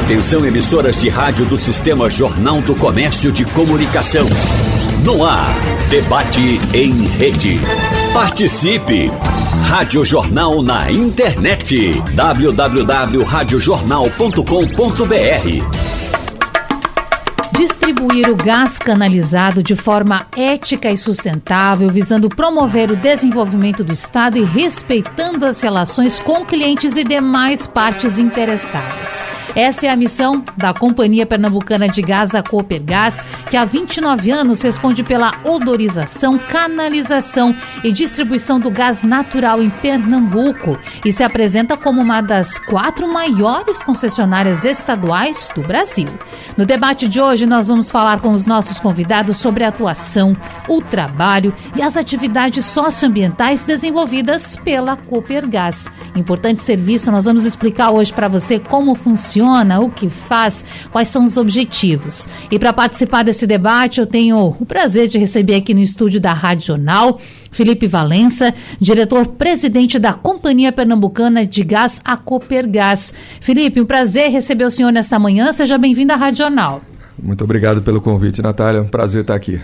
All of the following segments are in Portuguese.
Atenção emissoras de rádio do Sistema Jornal do Comércio de Comunicação. No ar, debate em rede. Participe! Rádio Jornal na internet. www.radiojornal.com.br distribuir o gás canalizado de forma ética e sustentável, visando promover o desenvolvimento do Estado e respeitando as relações com clientes e demais partes interessadas. Essa é a missão da Companhia Pernambucana de Gás, a Coopergás, que há 29 anos responde pela odorização, canalização e distribuição do gás natural em Pernambuco e se apresenta como uma das quatro maiores concessionárias estaduais do Brasil. No debate de hoje, nós vamos falar com os nossos convidados sobre a atuação, o trabalho e as atividades socioambientais desenvolvidas pela Coopergás. Importante serviço, nós vamos explicar hoje para você como funciona funciona, o que faz, quais são os objetivos. E para participar desse debate, eu tenho o prazer de receber aqui no estúdio da Rádio Jornal Felipe Valença, diretor-presidente da Companhia Pernambucana de Gás, a Copergás. Felipe, um prazer receber o senhor nesta manhã. Seja bem-vindo à Rádio Jornal. Muito obrigado pelo convite, Natália. Um prazer estar aqui.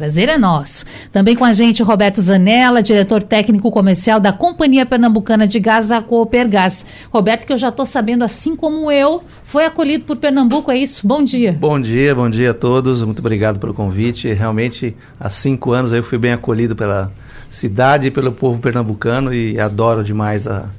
Prazer é nosso. Também com a gente Roberto Zanella, diretor técnico comercial da Companhia Pernambucana de Gás, a Coopergás. Roberto, que eu já estou sabendo, assim como eu, foi acolhido por Pernambuco, é isso? Bom dia. Bom dia, bom dia a todos. Muito obrigado pelo convite. Realmente, há cinco anos eu fui bem acolhido pela cidade e pelo povo pernambucano e adoro demais a,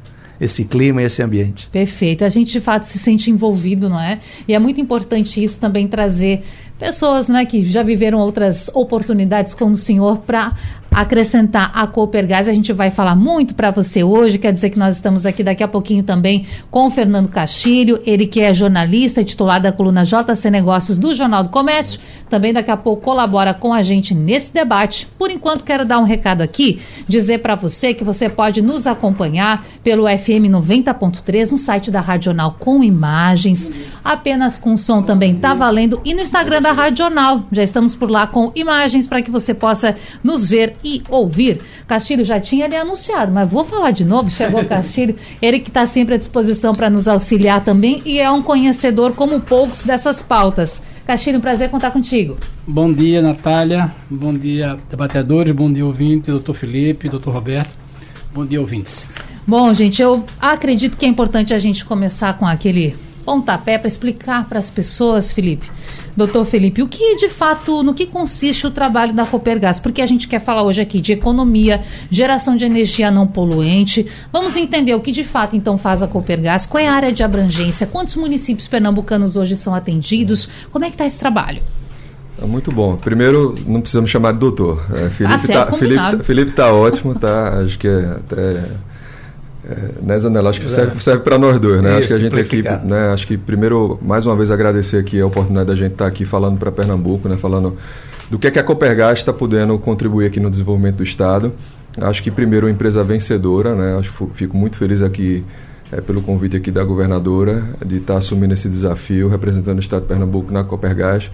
esse clima e esse ambiente. Perfeito. A gente de fato se sente envolvido, não é? E é muito importante isso também trazer pessoas né, que já viveram outras oportunidades como o senhor para acrescentar a Coopergás. A gente vai falar muito para você hoje. Quer dizer que nós estamos aqui daqui a pouquinho também com o Fernando Castilho, ele que é jornalista e titular da coluna JC Negócios do Jornal do Comércio. Também daqui a pouco colabora com a gente nesse debate. Por enquanto, quero dar um recado aqui, dizer para você que você pode nos acompanhar pelo FM 90.3 no site da Radional com imagens, apenas com som também tá valendo e no Instagram da Radional. Já estamos por lá com imagens para que você possa nos ver e ouvir. Castilho já tinha ali anunciado, mas vou falar de novo. Chegou o Castilho, ele que está sempre à disposição para nos auxiliar também e é um conhecedor como poucos dessas pautas. Castilho, um prazer contar contigo. Bom dia, Natália. Bom dia, debatedores. Bom dia, ouvinte. Doutor Felipe, doutor Roberto. Bom dia, ouvintes. Bom, gente, eu acredito que é importante a gente começar com aquele pontapé para explicar para as pessoas, Felipe, doutor Felipe, o que de fato, no que consiste o trabalho da Copergás? Porque a gente quer falar hoje aqui de economia, geração de energia não poluente. Vamos entender o que de fato então faz a Copergás, qual é a área de abrangência, quantos municípios pernambucanos hoje são atendidos, como é que está esse trabalho? É muito bom. Primeiro, não precisamos chamar de doutor. É, Felipe está ah, Felipe, Felipe tá ótimo, tá? Acho que é até né, Zanella? Acho que serve, serve para nós dois, né? Isso, acho que a gente aqui, né? Acho que primeiro, mais uma vez, agradecer aqui a oportunidade da gente estar tá aqui falando para Pernambuco, né? Falando do que, é que a Copergás está podendo contribuir aqui no desenvolvimento do Estado. Acho que primeiro uma empresa vencedora, né? Acho fico muito feliz aqui é, pelo convite aqui da governadora de estar tá assumindo esse desafio, representando o Estado de Pernambuco na Copergás.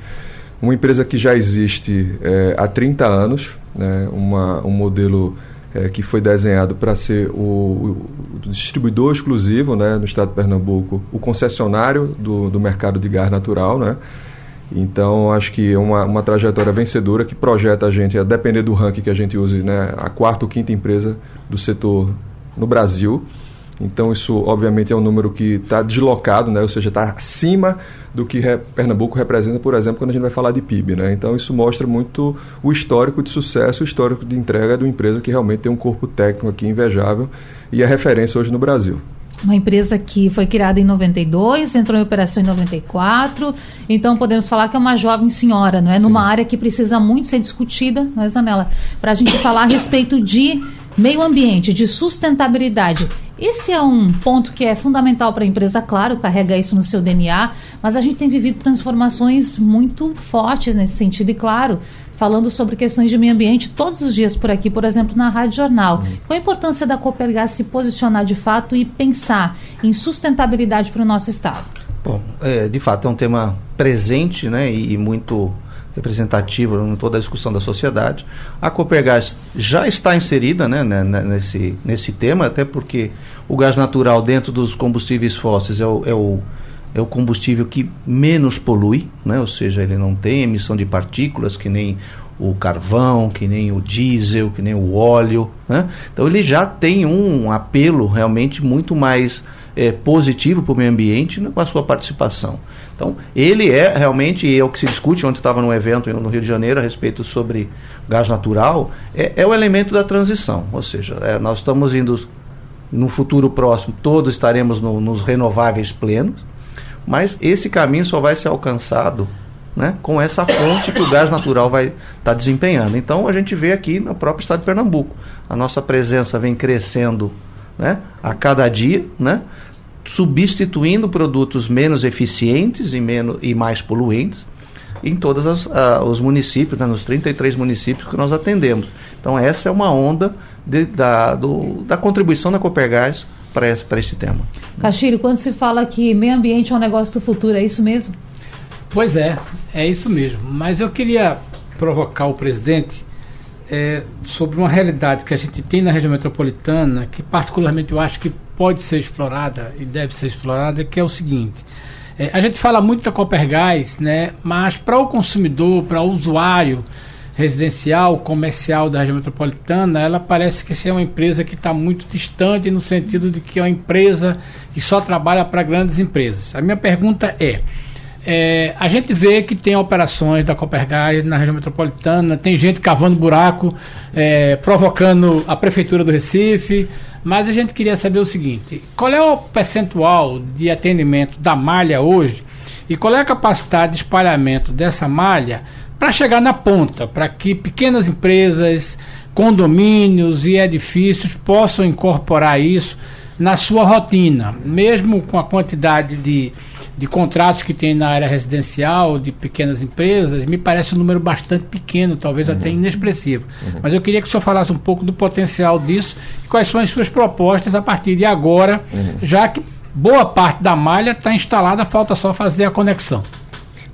Uma empresa que já existe é, há 30 anos, né? Uma, um modelo é, que foi desenhado para ser o, o, distribuidor exclusivo né, no estado de Pernambuco, o concessionário do, do mercado de gás natural. Né? Então, acho que é uma, uma trajetória vencedora que projeta a gente, a depender do ranking que a gente use, né, a quarta ou quinta empresa do setor no Brasil. Então, isso, obviamente, é um número que está deslocado, né? ou seja, está acima do que re Pernambuco representa, por exemplo, quando a gente vai falar de PIB. Né? Então, isso mostra muito o histórico de sucesso, o histórico de entrega de uma empresa que realmente tem um corpo técnico aqui invejável e é referência hoje no Brasil. Uma empresa que foi criada em 92, entrou em operação em 94, então podemos falar que é uma jovem senhora, não é? Sim. Numa área que precisa muito ser discutida, não é, Zanella? Para a gente falar a respeito de meio ambiente, de sustentabilidade. Esse é um ponto que é fundamental para a empresa, claro, carrega isso no seu DNA, mas a gente tem vivido transformações muito fortes nesse sentido, e claro, falando sobre questões de meio ambiente todos os dias por aqui, por exemplo, na Rádio Jornal. Uhum. Qual a importância da Copergás se posicionar de fato e pensar em sustentabilidade para o nosso Estado? Bom, é, de fato é um tema presente né, e, e muito representativa em toda a discussão da sociedade. A Copergás já está inserida né, né, né, nesse, nesse tema, até porque o gás natural dentro dos combustíveis fósseis é o, é o, é o combustível que menos polui, né? ou seja, ele não tem emissão de partículas que nem o carvão, que nem o diesel, que nem o óleo. Né? Então ele já tem um apelo realmente muito mais é, positivo para o meio ambiente com a sua participação. Então, ele é realmente, é o que se discute, ontem estava num evento no Rio de Janeiro a respeito sobre gás natural, é, é o elemento da transição. Ou seja, é, nós estamos indo, no futuro próximo, todos estaremos no, nos renováveis plenos, mas esse caminho só vai ser alcançado né, com essa fonte que o gás natural vai estar tá desempenhando. Então, a gente vê aqui no próprio estado de Pernambuco. A nossa presença vem crescendo né, a cada dia, né? Substituindo produtos menos eficientes e, menos, e mais poluentes em todos uh, os municípios, né, nos 33 municípios que nós atendemos. Então, essa é uma onda de, da, do, da contribuição da Copergás para esse, esse tema. Castilho, quando se fala que meio ambiente é um negócio do futuro, é isso mesmo? Pois é, é isso mesmo. Mas eu queria provocar o presidente é, sobre uma realidade que a gente tem na região metropolitana, que particularmente eu acho que pode ser explorada e deve ser explorada, que é o seguinte. É, a gente fala muito da Copergás, né, mas para o consumidor, para o usuário residencial, comercial da região metropolitana, ela parece que é uma empresa que está muito distante no sentido de que é uma empresa que só trabalha para grandes empresas. A minha pergunta é, é, a gente vê que tem operações da Copergás na região metropolitana, tem gente cavando buraco, é, provocando a prefeitura do Recife, mas a gente queria saber o seguinte: qual é o percentual de atendimento da malha hoje e qual é a capacidade de espalhamento dessa malha para chegar na ponta, para que pequenas empresas, condomínios e edifícios possam incorporar isso na sua rotina, mesmo com a quantidade de de contratos que tem na área residencial, de pequenas empresas, me parece um número bastante pequeno, talvez uhum. até inexpressivo. Uhum. Mas eu queria que o senhor falasse um pouco do potencial disso e quais são as suas propostas a partir de agora, uhum. já que boa parte da malha está instalada, falta só fazer a conexão.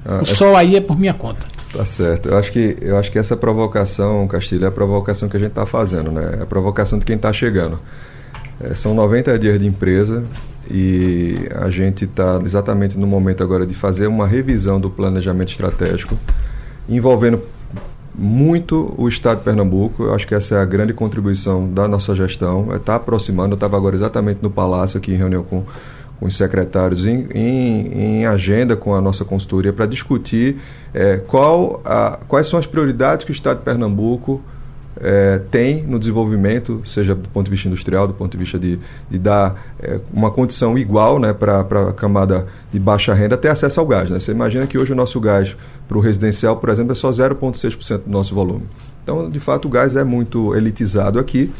Ah, o sol aí é por minha conta. Tá certo. Eu acho que, eu acho que essa provocação, Castilho, é a provocação que a gente está fazendo, né? É a provocação de quem está chegando. É, são 90 dias de empresa, e a gente está exatamente no momento agora de fazer uma revisão do planejamento estratégico, envolvendo muito o Estado de Pernambuco. Eu acho que essa é a grande contribuição da nossa gestão, está é aproximando. Eu estava agora exatamente no Palácio, aqui em reunião com, com os secretários, em, em, em agenda com a nossa consultoria, para discutir é, qual a, quais são as prioridades que o Estado de Pernambuco é, tem no desenvolvimento, seja do ponto de vista industrial, do ponto de vista de, de dar é, uma condição igual né, para a camada de baixa renda ter acesso ao gás. Né? Você imagina que hoje o nosso gás para o residencial, por exemplo, é só 0,6% do nosso volume. Então, de fato, o gás é muito elitizado aqui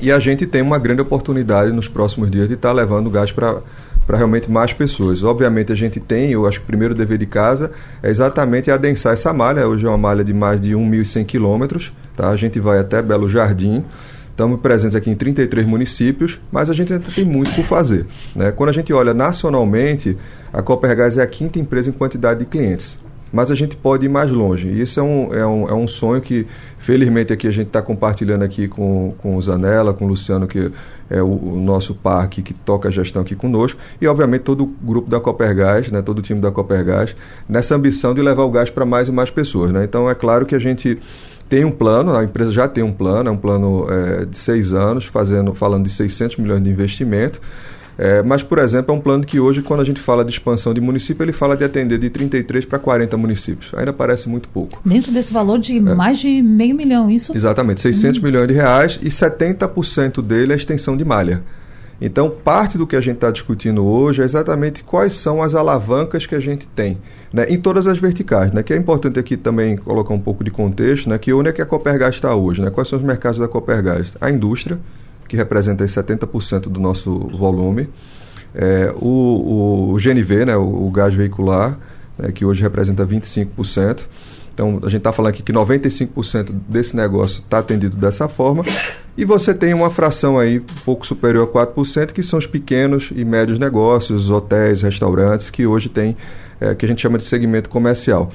e a gente tem uma grande oportunidade nos próximos dias de estar tá levando o gás para para realmente mais pessoas. Obviamente a gente tem, eu acho que o primeiro dever de casa é exatamente adensar essa malha. Hoje é uma malha de mais de 1.100 quilômetros, tá? A gente vai até Belo Jardim. Estamos presentes aqui em 33 municípios, mas a gente ainda tem muito por fazer. Né? Quando a gente olha nacionalmente, a Copergás é a quinta empresa em quantidade de clientes. Mas a gente pode ir mais longe. E isso é um, é um, é um sonho que, felizmente, aqui a gente está compartilhando aqui com, com o Zanella, com o Luciano, que é o, o, nosso parque que toca a gestão aqui conosco, e obviamente todo o grupo da Copergás, né, todo o time da Copergás, nessa ambição de levar o gás para mais e mais pessoas. Né? Então é claro que a gente tem um plano, a empresa já tem um plano, é um plano é, de seis anos, fazendo, falando de 600 milhões de investimento. É, mas, por exemplo, é um plano que hoje, quando a gente fala de expansão de município, ele fala de atender de 33 para 40 municípios. Ainda parece muito pouco. Dentro desse valor de é. mais de meio milhão, isso? Exatamente, 600 hum. milhões de reais e 70% dele é extensão de malha. Então, parte do que a gente está discutindo hoje é exatamente quais são as alavancas que a gente tem né, em todas as verticais. Né, que é importante aqui também colocar um pouco de contexto, né, que onde é que a Copergás está hoje? Né, quais são os mercados da Copergás? A indústria, que representa 70% do nosso volume. É, o, o, GNV, né, o, o gás veicular, né, que hoje representa 25%. Então, a gente está falando aqui que 95% desse negócio está atendido dessa forma. E você tem uma fração aí um pouco superior a 4%, que são os pequenos e médios negócios, hotéis, restaurantes, que hoje tem, é, que a gente chama de segmento comercial.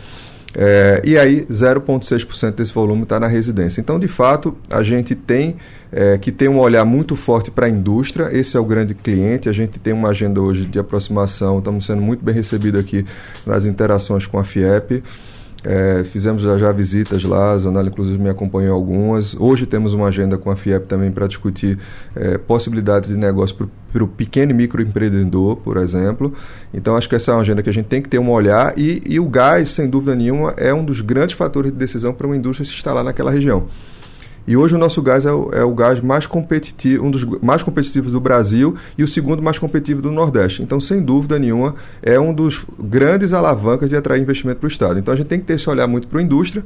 É, e aí, 0,6% desse volume está na residência. Então, de fato, a gente tem é, que ter um olhar muito forte para a indústria. Esse é o grande cliente. A gente tem uma agenda hoje de aproximação. Estamos sendo muito bem recebidos aqui nas interações com a FIEP. É, fizemos já, já, visitas lá, a Zanella inclusive me acompanhou algumas. Hoje temos uma agenda com a FIEP também para discutir é, possibilidades de negócio para o pequeno e microempreendedor, por exemplo. Então acho que essa é uma agenda que a gente tem que ter um olhar e, e o gás, sem dúvida nenhuma, é um dos grandes fatores de decisão para uma indústria se instalar naquela região. E hoje o nosso gás é o, é o, gás mais competitivo, um dos mais competitivos do Brasil e o segundo mais competitivo do Nordeste. Então, sem dúvida nenhuma, é um dos grandes alavancas de atrair investimento para o Estado. Então, a gente tem que ter esse olhar muito para a indústria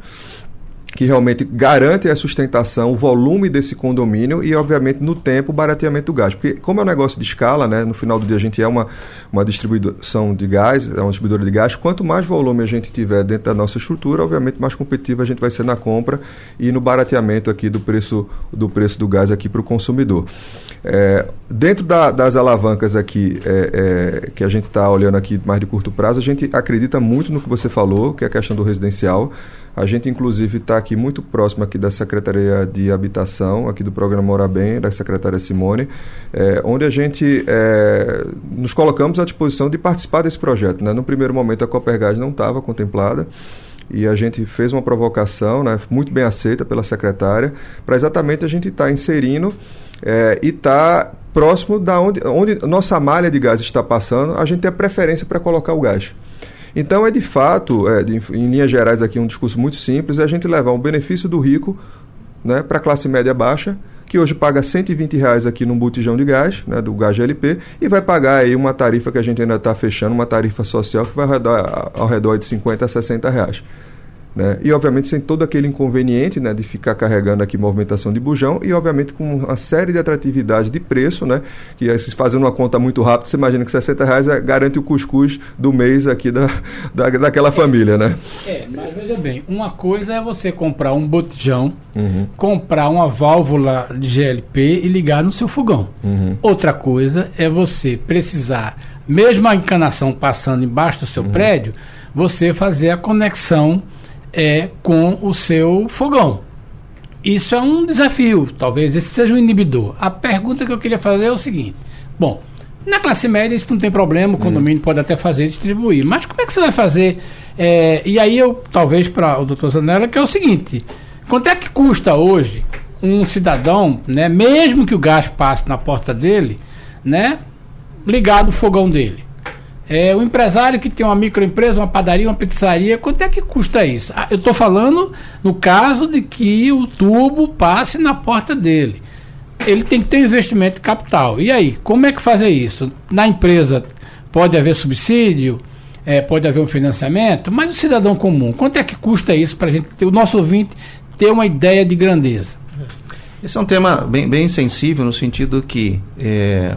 que realmente garante a sustentação, o volume desse condomínio e, obviamente, no tempo, o barateamento do gás. Porque, como é um negócio de escala, né, no final do dia a gente é uma, uma distribuição de gás, é uma distribuidora de gás, quanto mais volume a gente tiver dentro da nossa estrutura, obviamente, mais competitivo a gente vai ser na compra e no barateamento aqui do preço do, preço do gás aqui para o consumidor. É, dentro da, das alavancas aqui, é, é, que a gente está olhando aqui mais de curto prazo, a gente acredita muito no que você falou, que é a questão do residencial. A gente, inclusive, está aqui muito próximo aqui da Secretaria de Habitação, aqui do programa Mora Bem, da secretária Simone, é, onde a gente é, nos colocamos à disposição de participar desse projeto. Né? No primeiro momento, a Copergás não estava contemplada e a gente fez uma provocação, né, muito bem aceita pela secretária, para exatamente a gente estar tá inserindo é, e estar tá próximo da onde, onde nossa malha de gás está passando, a gente tem a preferência para colocar o gás. Então, é de fato, é, de, em linhas gerais, aqui um discurso muito simples: é a gente levar um benefício do rico né, para a classe média baixa, que hoje paga 120 reais aqui num botijão de gás, né, do gás GLP, e vai pagar aí uma tarifa que a gente ainda está fechando, uma tarifa social que vai rodar ao redor de 50 a 60 reais. Né? E, obviamente, sem todo aquele inconveniente né, de ficar carregando aqui movimentação de bujão e, obviamente, com uma série de atratividades de preço, né? que fazendo uma conta muito rápida, você imagina que 60 reais é, garante o cuscuz do mês aqui da, da, daquela família. Né? É, mas veja bem, uma coisa é você comprar um botijão, uhum. comprar uma válvula de GLP e ligar no seu fogão. Uhum. Outra coisa é você precisar, mesmo a encanação passando embaixo do seu uhum. prédio, você fazer a conexão é com o seu fogão. Isso é um desafio, talvez esse seja um inibidor. A pergunta que eu queria fazer é o seguinte: bom, na classe média isso não tem problema, o uhum. condomínio hum. pode até fazer distribuir, mas como é que você vai fazer? É, e aí eu, talvez para o doutor Zanella, que é o seguinte: quanto é que custa hoje um cidadão, né, mesmo que o gás passe na porta dele, né, ligado o fogão dele? É, o empresário que tem uma microempresa, uma padaria, uma pizzaria, quanto é que custa isso? Ah, eu estou falando no caso de que o tubo passe na porta dele. Ele tem que ter um investimento de capital. E aí, como é que fazer isso? Na empresa pode haver subsídio, é, pode haver um financiamento, mas o cidadão comum, quanto é que custa isso para a gente ter, o nosso ouvinte ter uma ideia de grandeza? Esse é um tema bem, bem sensível no sentido que é,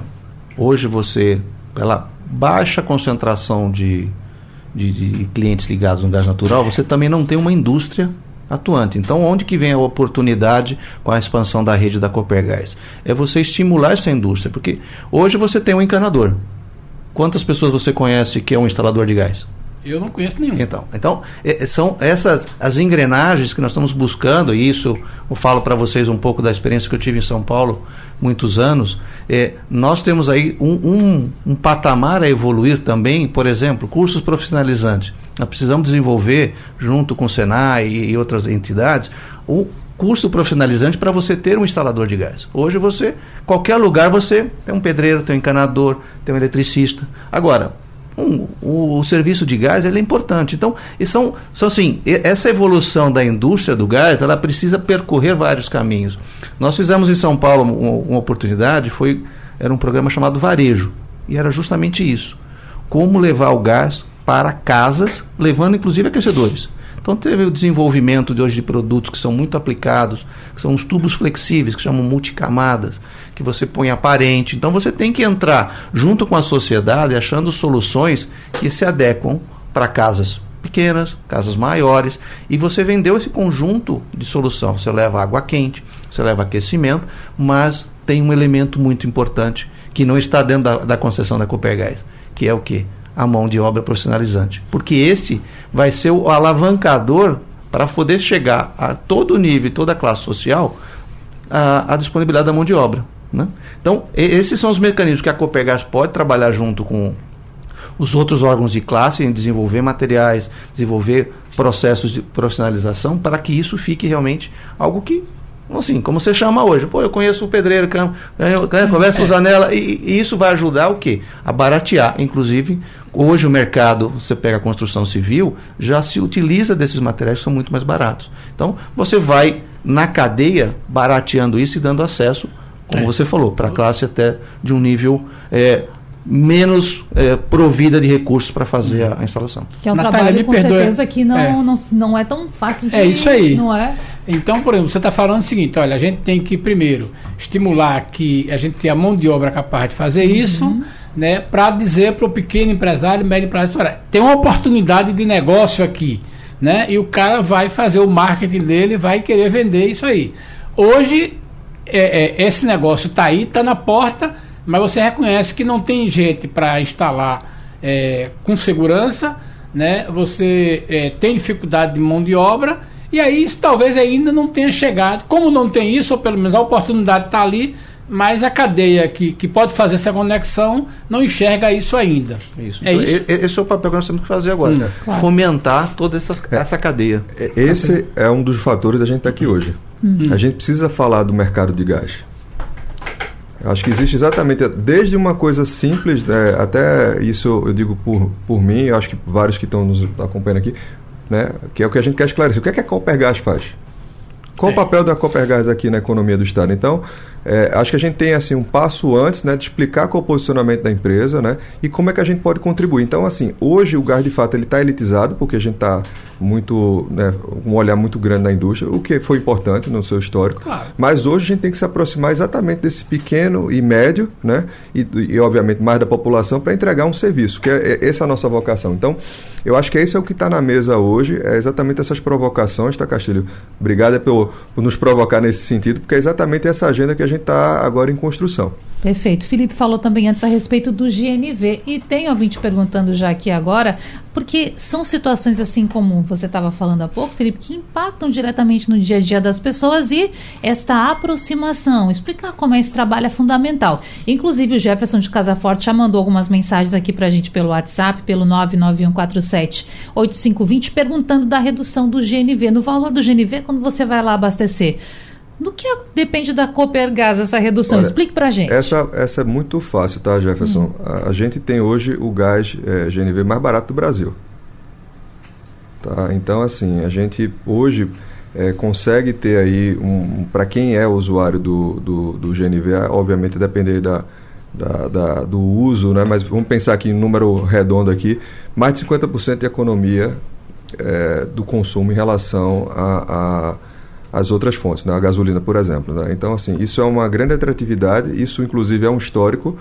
hoje você, pela baixa concentração de, de, de, clientes ligados no gás natural, você também não tem uma indústria atuante. Então, onde que vem a oportunidade com a expansão da rede da Copergás? É você estimular essa indústria, porque hoje você tem um encanador. Quantas pessoas você conhece que é um instalador de gás? Eu não conheço nenhum. Então, então é, são essas as engrenagens que nós estamos buscando, e isso eu falo para vocês um pouco da experiência que eu tive em São Paulo muitos anos. É, nós temos aí um, um, um patamar a evoluir também, por exemplo, cursos profissionalizantes. Nós precisamos desenvolver, junto com o Senai e, e outras entidades, o curso profissionalizante para você ter um instalador de gás. Hoje você, qualquer lugar você tem um pedreiro, tem um encanador, tem um eletricista. Agora, um, o, o, serviço de gás é importante. Então, são, são assim, essa evolução da indústria do gás, ela precisa percorrer vários caminhos. Nós fizemos em São Paulo uma, uma oportunidade, foi era um programa chamado Varejo, e era justamente isso. Como levar o gás para casas, levando inclusive aquecedores. Então teve o desenvolvimento de hoje de produtos que são muito aplicados, que são os tubos flexíveis, que chamam multicamadas, que você põe aparente. Então você tem que entrar junto com a sociedade achando soluções que se adequam para casas pequenas, casas maiores, e você vendeu esse conjunto de solução. Você leva água quente, você leva aquecimento, mas tem um elemento muito importante que não está dentro da, da concessão da Copergás, que é o que? a mão de obra profissionalizante, porque esse vai ser o alavancador para poder chegar a todo nível, toda a classe social, a, a disponibilidade da mão de obra. Né? Então, esses são os mecanismos que a Copergás pode trabalhar junto com os outros órgãos de classe em desenvolver materiais, desenvolver processos de profissionalização para que isso fique realmente algo que assim, como você chama hoje, pô, eu conheço o pedreiro, conversa é. Zanella, e, e, isso vai ajudar o quê? A baratear. Inclusive, hoje o mercado, você pega a construção civil, já se utiliza desses materiais que são muito mais baratos. Então, você vai na cadeia barateando isso e dando acesso, como é. você falou, para a classe até de um nível é, menos é, provida de recursos para fazer a, a, instalação. Que é um Natália, trabalho com perdoe. certeza que não é. Não, não é tão fácil de É isso aí. Não é? Então, por exemplo, você está falando o seguinte, olha, a gente tem que primeiro estimular que a gente tenha a mão de obra capaz de fazer uhum. isso, né, para dizer para o pequeno empresário, médio empresário, olha, tem uma oportunidade de negócio aqui, né? E o cara vai fazer o marketing dele, vai querer vender isso aí. Hoje é, é, esse negócio está aí, está na porta mas você reconhece que não tem gente para instalar é, com segurança, né? você é, tem dificuldade de mão de obra, e aí talvez ainda não tenha chegado. Como não tem isso, ou pelo menos a oportunidade está ali, mas a cadeia que, que pode fazer essa conexão não enxerga isso ainda. Isso. É então, isso? Esse é o papel que nós temos que fazer agora. Hum, claro. Fomentar toda essa, é. essa cadeia. Esse é um dos fatores da gente estar aqui hoje. Hum. A gente precisa falar do mercado de gás. Acho que existe exatamente, desde uma coisa simples, né, até isso eu digo por, por mim, eu acho que vários que estão nos acompanhando aqui, né, que é o que a gente quer esclarecer. O que é que a Copergás faz? Qual é. o papel da Copergás aqui na economia do Estado? Então, é, acho que a gente tem assim um passo antes né, de explicar qual é o posicionamento da empresa né, e como é que a gente pode contribuir. Então, assim, hoje o gás de fato está elitizado porque a gente está muito né, um olhar muito grande na indústria, o que foi importante no seu histórico. Claro. Mas hoje a gente tem que se aproximar exatamente desse pequeno e médio, né, e, e obviamente mais da população para entregar um serviço, que é, é, essa é a nossa vocação. Então, eu acho que esse é o que está na mesa hoje, é exatamente essas provocações, tá, Castilho? Obrigado por, por nos provocar nesse sentido, porque é exatamente essa agenda que a gente está agora em construção. Perfeito. Felipe falou também antes a respeito do GNV. E tem ouvinte perguntando já aqui agora, porque são situações assim como você estava falando há pouco, Felipe, que impactam diretamente no dia a dia das pessoas e esta aproximação, explicar como é esse trabalho é fundamental. Inclusive, o Jefferson de Casa Forte já mandou algumas mensagens aqui para a gente pelo WhatsApp, pelo 991478520, perguntando da redução do GNV, no valor do GNV quando você vai lá abastecer. Do que depende da Copergás essa redução? Olha, Explique para a gente. Essa, essa é muito fácil, tá, Jefferson? Hum. A, a, gente tem hoje o gás é, GNV mais barato do Brasil. Tá? Então, assim, a gente hoje é, consegue ter aí, um, para quem é usuário do, do, do GNV, obviamente depender da, da, da, do uso, né? mas vamos pensar aqui em número redondo aqui, mais de 50% de economia é, do consumo em relação a, a as outras fontes, né? a gasolina, por exemplo. Né? Então, assim, isso é uma grande atratividade, isso inclusive é um histórico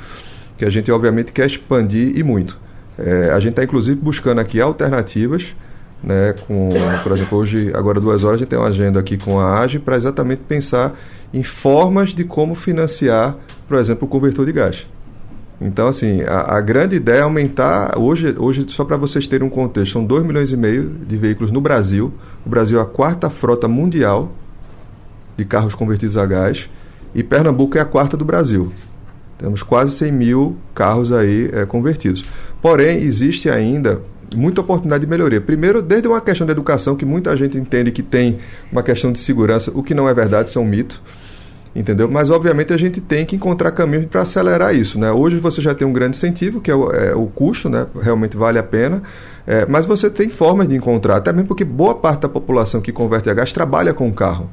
que a gente obviamente quer expandir e muito. É, a gente está inclusive buscando aqui alternativas, né, com, por exemplo, hoje, agora duas horas, a gente tem uma agenda aqui com a AGE para exatamente pensar em formas de como financiar, por exemplo, o convertor de gás. Então, assim, a, a grande ideia é aumentar. Hoje, hoje só para vocês terem um contexto, são 2 milhões e meio de veículos no Brasil. O Brasil é a quarta frota mundial de carros convertidos a gás e Pernambuco é a quarta do Brasil. Temos quase 100 mil carros aí é, convertidos. Porém, existe ainda muita oportunidade de melhoria. Primeiro, desde uma questão de educação, que muita gente entende que tem uma questão de segurança, o que não é verdade, isso é um mito. Entendeu? Mas, obviamente, a gente tem que encontrar caminhos para acelerar isso. Né? Hoje você já tem um grande incentivo, que é o, é, o custo, né? realmente vale a pena. É, mas você tem formas de encontrar, até mesmo porque boa parte da população que converte a gás trabalha com o carro.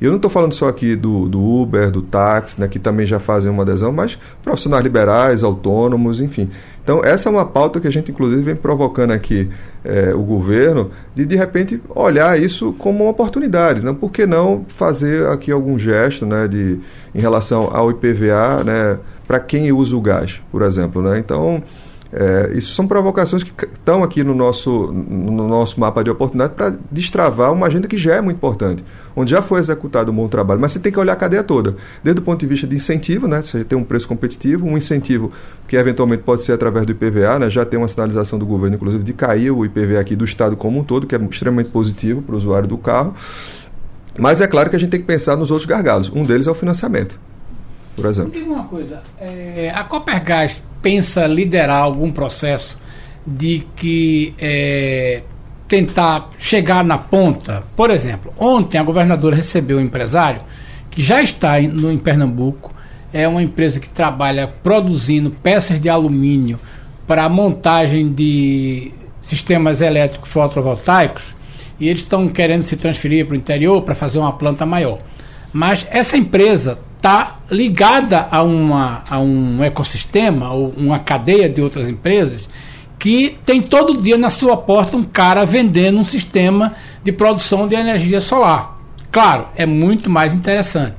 Eu não estou falando só aqui do, do Uber, do táxi, né, que também já fazem uma adesão, mas profissionais liberais, autônomos, enfim. Então, essa é uma pauta que a gente, inclusive, vem provocando aqui é, o governo, de, de repente, olhar isso como uma oportunidade. Né? Por que não fazer aqui algum gesto né, de, em relação ao IPVA né, para quem usa o gás, por exemplo? Né? Então, É, isso são provocações que estão aqui no nosso, no nosso mapa de oportunidade para destravar uma agenda que já é muito importante, onde já foi executado um bom trabalho, mas você tem que olhar a cadeia toda, desde o ponto de vista de incentivo, né, você tem um preço competitivo, um incentivo que eventualmente pode ser através do IPVA, né, já tem uma sinalização do governo, inclusive, de cair o IPVA aqui do Estado como um todo, que é extremamente positivo para o usuário do carro, mas é claro que a gente tem que pensar nos outros gargalos, um deles é o financiamento por exemplo. Me diga uma coisa, é, a Copergás pensa liderar algum processo de que é, tentar chegar na ponta? Por exemplo, ontem a governadora recebeu um empresário que já está em, no, em Pernambuco, é uma empresa que trabalha produzindo peças de alumínio para montagem de sistemas elétricos fotovoltaicos e eles estão querendo se transferir para o interior para fazer uma planta maior. Mas essa empresa está ligada a, uma, a um ecossistema ou uma cadeia de outras empresas que tem todo dia na sua porta um cara vendendo um sistema de produção de energia solar. Claro, é muito mais interessante.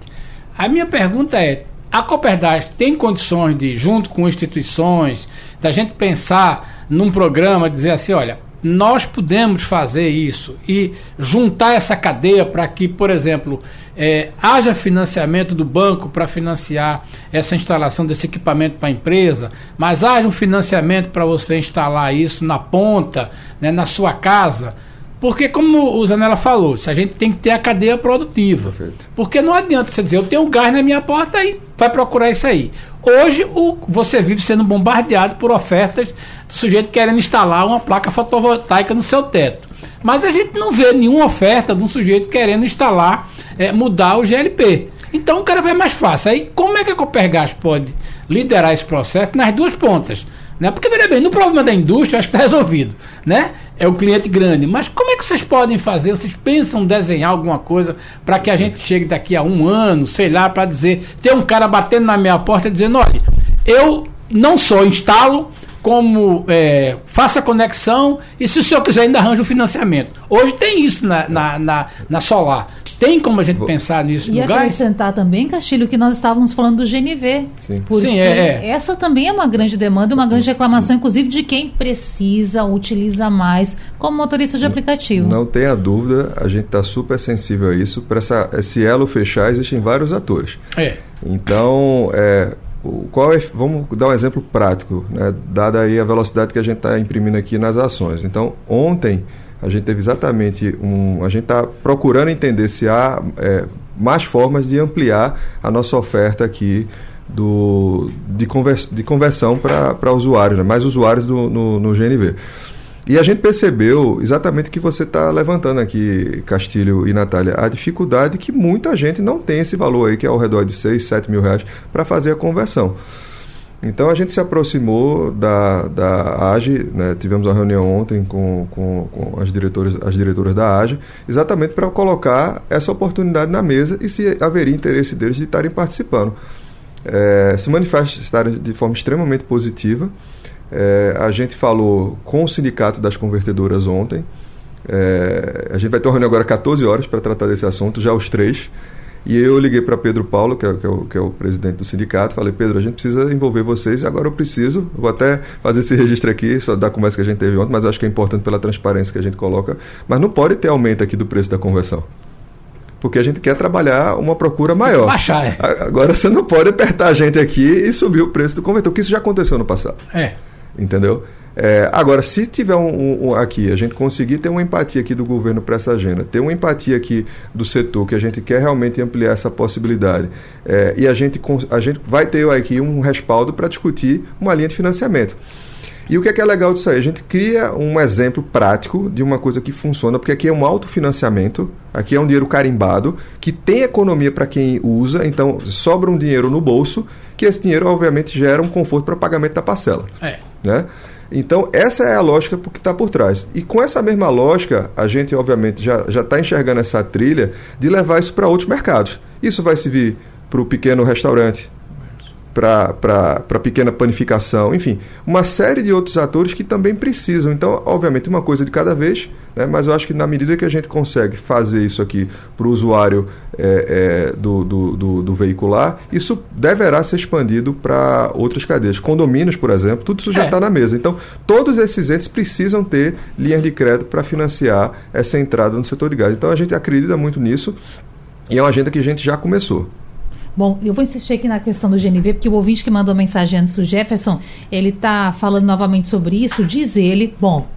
A minha pergunta é: a Coperdade tem condições de, junto com instituições, da gente pensar num programa, dizer assim, olha, nós podemos fazer isso e juntar essa cadeia para que, por exemplo, é, haja financiamento do banco para financiar essa instalação desse equipamento para a empresa, mas haja um financiamento para você instalar isso na ponta, né, na sua casa. Porque, como o Zanella falou, a gente tem que ter a cadeia produtiva. Perfeito. Porque não adianta você dizer, eu tenho gás na minha porta e vai procurar isso aí. Hoje o, você vive sendo bombardeado por ofertas do sujeito querendo instalar uma placa fotovoltaica no seu teto. Mas a gente não vê nenhuma oferta de um sujeito querendo instalar, é, mudar o GLP. Então o cara vai mais fácil. Aí como é que a Copergás pode liderar esse processo nas duas pontas? Né? Porque, veja bem, no problema da indústria, acho que está resolvido. Né? É o cliente grande. Mas como é que vocês podem fazer? Vocês pensam desenhar alguma coisa para que a gente chegue daqui a um ano, sei lá, para dizer, tem um cara batendo na minha porta dizendo, olha, eu não só instalo, como é, faça conexão e se o senhor quiser ainda arranja o financiamento. Hoje tem isso na, na, na, na Solar. Tem como a gente pensar nisso e no gás? E acrescentar também, Castilho, que nós estávamos falando do GNV. Sim, porque Sim, é, é. essa também é uma grande demanda, uma grande reclamação, inclusive, de quem precisa, utiliza mais como motorista de aplicativo. Não tenha dúvida, a gente está super sensível a isso. Para esse elo fechar, existem vários atores. É. Então, é, qual é, vamos dar um exemplo prático, né, dada aí a velocidade que a gente está imprimindo aqui nas ações. Então, ontem a gente teve exatamente um. A gente está procurando entender se há é, mais formas de ampliar a nossa oferta aqui do, de, convers, de conversão para usuários, né? mais usuários do, no, no GNV. E a gente percebeu exatamente o que você está levantando aqui, Castilho e Natália, a dificuldade que muita gente não tem esse valor aí, que é ao redor de 6, 7 mil reais, para fazer a conversão. Então a gente se aproximou da, da AGE, né? tivemos uma reunião ontem com, com, com as, diretoras, as diretoras da AGE, exatamente para colocar essa oportunidade na mesa e se haveria interesse deles de estarem participando. É, se manifestaram de forma extremamente positiva. É, a gente falou com o sindicato das convertedoras ontem. É, a gente vai ter uma reunião agora 14 horas para tratar desse assunto, já os três. E eu liguei para Pedro Paulo, que é, que, é o, que é, o, presidente do sindicato, falei, Pedro, a gente precisa envolver vocês e agora eu preciso, vou até fazer esse registro aqui, só da conversa que a gente teve ontem, mas acho que é importante pela transparência que a gente coloca. Mas não pode ter aumento aqui do preço da conversão. Porque a gente quer trabalhar uma procura maior. Baixar, é. Agora você não pode apertar a gente aqui e subir o preço do convertor, porque isso já aconteceu no passado. É. Entendeu? É, agora, se tiver um, um, aqui, a gente conseguir ter uma empatia aqui do governo para essa agenda, ter uma empatia aqui do setor, que a gente quer realmente ampliar essa possibilidade, é, e a gente, a gente vai ter aqui um respaldo para discutir uma linha de financiamento. E o que é, que é legal disso aí? A gente cria um exemplo prático de uma coisa que funciona, porque aqui é um autofinanciamento, aqui é um dinheiro carimbado, que tem economia para quem usa, então sobra um dinheiro no bolso, que esse dinheiro, obviamente, gera um conforto para pagamento da parcela. É. Né? Então, essa é a lógica que está por trás. E com essa mesma lógica, a gente, obviamente, já está enxergando essa trilha de levar isso para outros mercados. Isso vai servir para o pequeno restaurante, para pequena panificação, enfim, uma série de outros atores que também precisam. Então, obviamente, uma coisa de cada vez, né, mas eu acho que na medida que a gente consegue fazer isso aqui para o usuário é, é, do, do, do, do, veicular, isso deverá ser expandido para outras cadeias. Condomínios, por exemplo, tudo isso já está é. na mesa. Então, todos esses entes precisam ter linhas de crédito para financiar essa entrada no setor de gás. Então, a gente acredita muito nisso e é uma agenda que a gente já começou. Bom, eu vou insistir aqui na questão do GNV, porque o ouvinte que mandou mensagem antes, o Jefferson, ele está falando novamente sobre isso, diz ele, bom,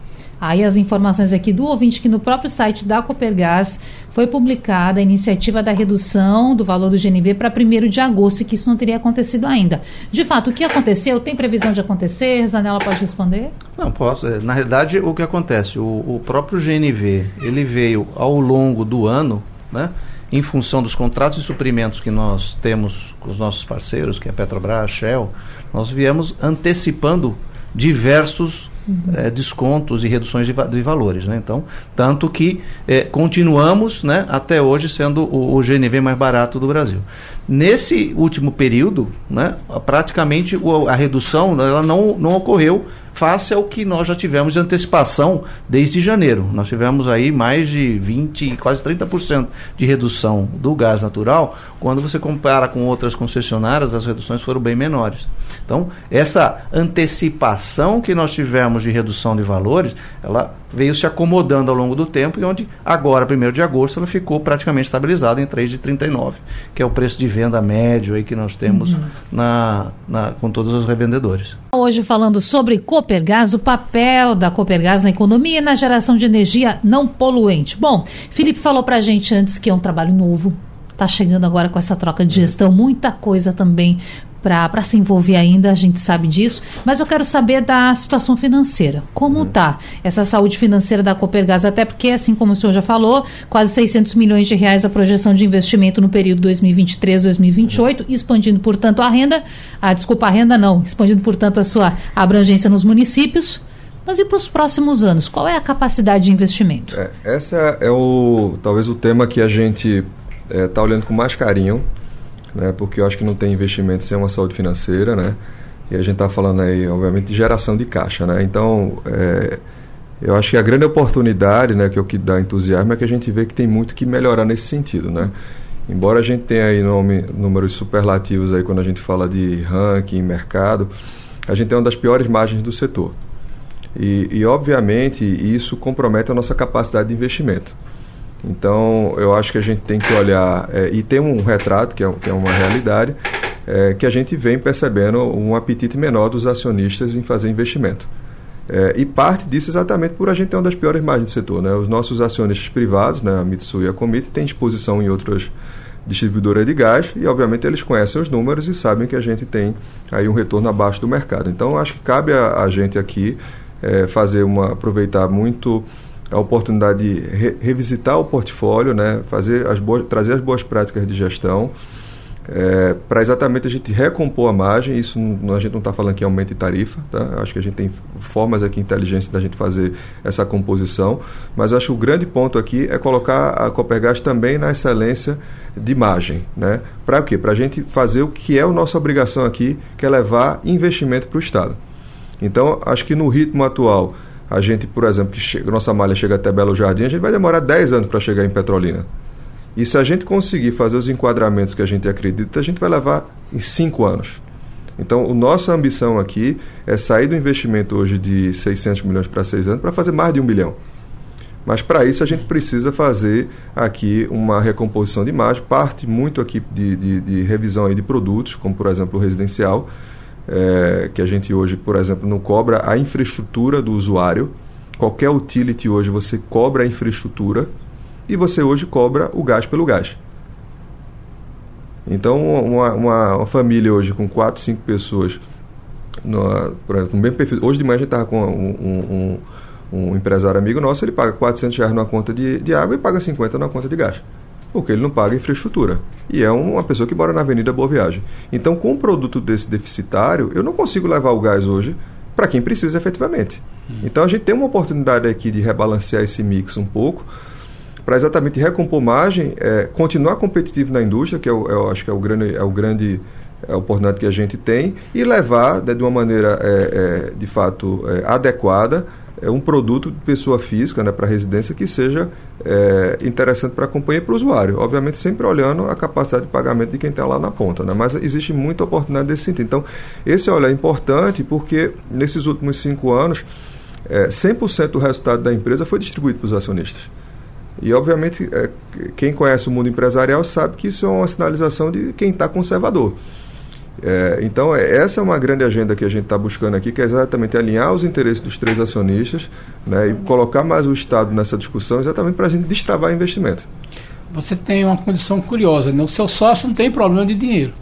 Aí as informações aqui do ouvinte que no próprio site da Copergás foi publicada a iniciativa da redução do valor do GNV para 1 de agosto e que isso não teria acontecido ainda. De fato, o que aconteceu? Tem previsão de acontecer? Zanella pode responder? Não, posso. É, na realidade, o que acontece? O, o próprio GNV, ele veio ao longo do ano, né? Em função dos contratos e suprimentos que nós temos com os nossos parceiros, que é a Petrobras, a Shell, nós viemos antecipando diversos uhum. é, descontos e reduções de, de valores. Né? Então, tanto que é, continuamos né, até hoje sendo o, o, GNV mais barato do Brasil. Nesse último período, né, praticamente a redução ela não, não ocorreu face ao que nós já tivemos de antecipação desde janeiro. Nós tivemos aí mais de 20, quase 30% de redução do gás natural. Quando você compara com outras concessionárias, as reduções foram bem menores. Então, essa antecipação que nós tivemos de redução de valores, ela veio se acomodando ao longo do tempo e onde agora, 1 de agosto, ela ficou praticamente estabilizada em 3,39, que é o preço de venda médio aí que nós temos uhum. na, na, com todos os revendedores. Hoje falando sobre Copergás, o papel da Copergás na economia e na geração de energia não poluente. Bom, Felipe falou para a gente antes que é um trabalho novo, está chegando agora com essa troca de gestão, muita coisa também para se envolver ainda, a gente sabe disso, mas eu quero saber da situação financeira. Como está essa saúde financeira da Copergás? Até porque, assim como o senhor já falou, quase 600 milhões de reais a projeção de investimento no período 2023-2028, expandindo, portanto, a renda, ah, desculpa, a renda não, expandindo, portanto, a sua abrangência nos municípios. Mas e para os próximos anos? Qual é a capacidade de investimento? É, essa é o talvez o tema que a gente está é, tá olhando com mais carinho né? Porque eu acho que não tem investimento sem uma saúde financeira, né? E a gente está falando aí, obviamente, de geração de caixa, né? Então, é, eu acho que a grande oportunidade, né, que é o que dá entusiasmo, é que a gente vê que tem muito que melhorar nesse sentido, né? Embora a gente tenha aí nome, números superlativos aí quando a gente fala de ranking, mercado, a gente tem uma das piores margens do setor. E, e obviamente, isso compromete a nossa capacidade de investimento. Então, eu acho que a gente tem que olhar, é, e tem um retrato, que é, que é uma realidade, é, que a gente vem percebendo um apetite menor dos acionistas em fazer investimento. É, e parte disso exatamente por a gente ter uma das piores margens do setor. Né? Os nossos acionistas privados, né, a Mitsui e a Comitê, têm exposição em outras distribuidoras de gás e, obviamente, eles conhecem os números e sabem que a gente tem aí um retorno abaixo do mercado. Então, acho que cabe a, a gente aqui é, fazer uma aproveitar muito a oportunidade de re revisitar o portfólio, né, fazer as boas, trazer as boas práticas de gestão, é, para exatamente a gente recompor a margem. Isso não, a gente não está falando que aumento de tarifa, tá? acho que a gente tem formas aqui inteligentes da gente fazer essa composição, mas acho que o grande ponto aqui é colocar a Copergás também na excelência de margem. Né? Para quê? Para a gente fazer o que é a nossa obrigação aqui, que é levar investimento para o Estado. Então, acho que no ritmo atual a gente, por exemplo, que chega, nossa malha chega até Belo Jardim, a gente vai demorar 10 anos para chegar em Petrolina. E se a gente conseguir fazer os enquadramentos que a gente acredita, a gente vai levar em 5 anos. Então, a nossa ambição aqui é sair do investimento hoje de 600 milhões para 6 anos para fazer mais de um bilhão. Mas para isso a gente precisa fazer aqui uma recomposição de imagem, parte muito aqui de, de, de revisão aí de produtos, como por exemplo o residencial, é, que a gente hoje, por exemplo, não cobra a infraestrutura do usuário. Qualquer utility hoje você cobra a infraestrutura e você hoje cobra o gás pelo gás. Então, uma, uma, uma família hoje com 4, 5 pessoas, no, por exemplo, no mesmo perfil, hoje de manhã a gente estava com um, um, um, empresário amigo nosso, ele paga 400 reais numa conta de, de água e paga 50 na conta de gás porque ele não paga infraestrutura. E é uma pessoa que mora na Avenida Boa Viagem. Então, com um produto desse deficitário, eu não consigo levar o gás hoje para quem precisa efetivamente. Hum. Então, a gente tem uma oportunidade aqui de rebalancear esse mix um pouco, para exatamente recompor margem, é, continuar competitivo na indústria, que é o, eu acho que é o grande, é o grande é oportunidade que a gente tem e levar né, de uma maneira é, é, de fato é, adequada é um produto de pessoa física né, para residência que seja é, interessante para a companhia e para o usuário. Obviamente, sempre olhando a capacidade de pagamento de quem está lá na ponta. Né? Mas existe muita oportunidade desse sentido. Então, esse olhar é importante porque nesses últimos cinco anos, é, 100% do resultado da empresa foi distribuído para os acionistas. E, obviamente, é, quem conhece o mundo empresarial sabe que isso é uma sinalização de quem está conservador. É, então, é, essa é uma grande agenda que a gente está buscando aqui, que é exatamente alinhar os interesses dos três acionistas né, e colocar mais o Estado nessa discussão, exatamente para a gente destravar investimento. Você tem uma condição curiosa, né? o seu sócio não tem problema de dinheiro.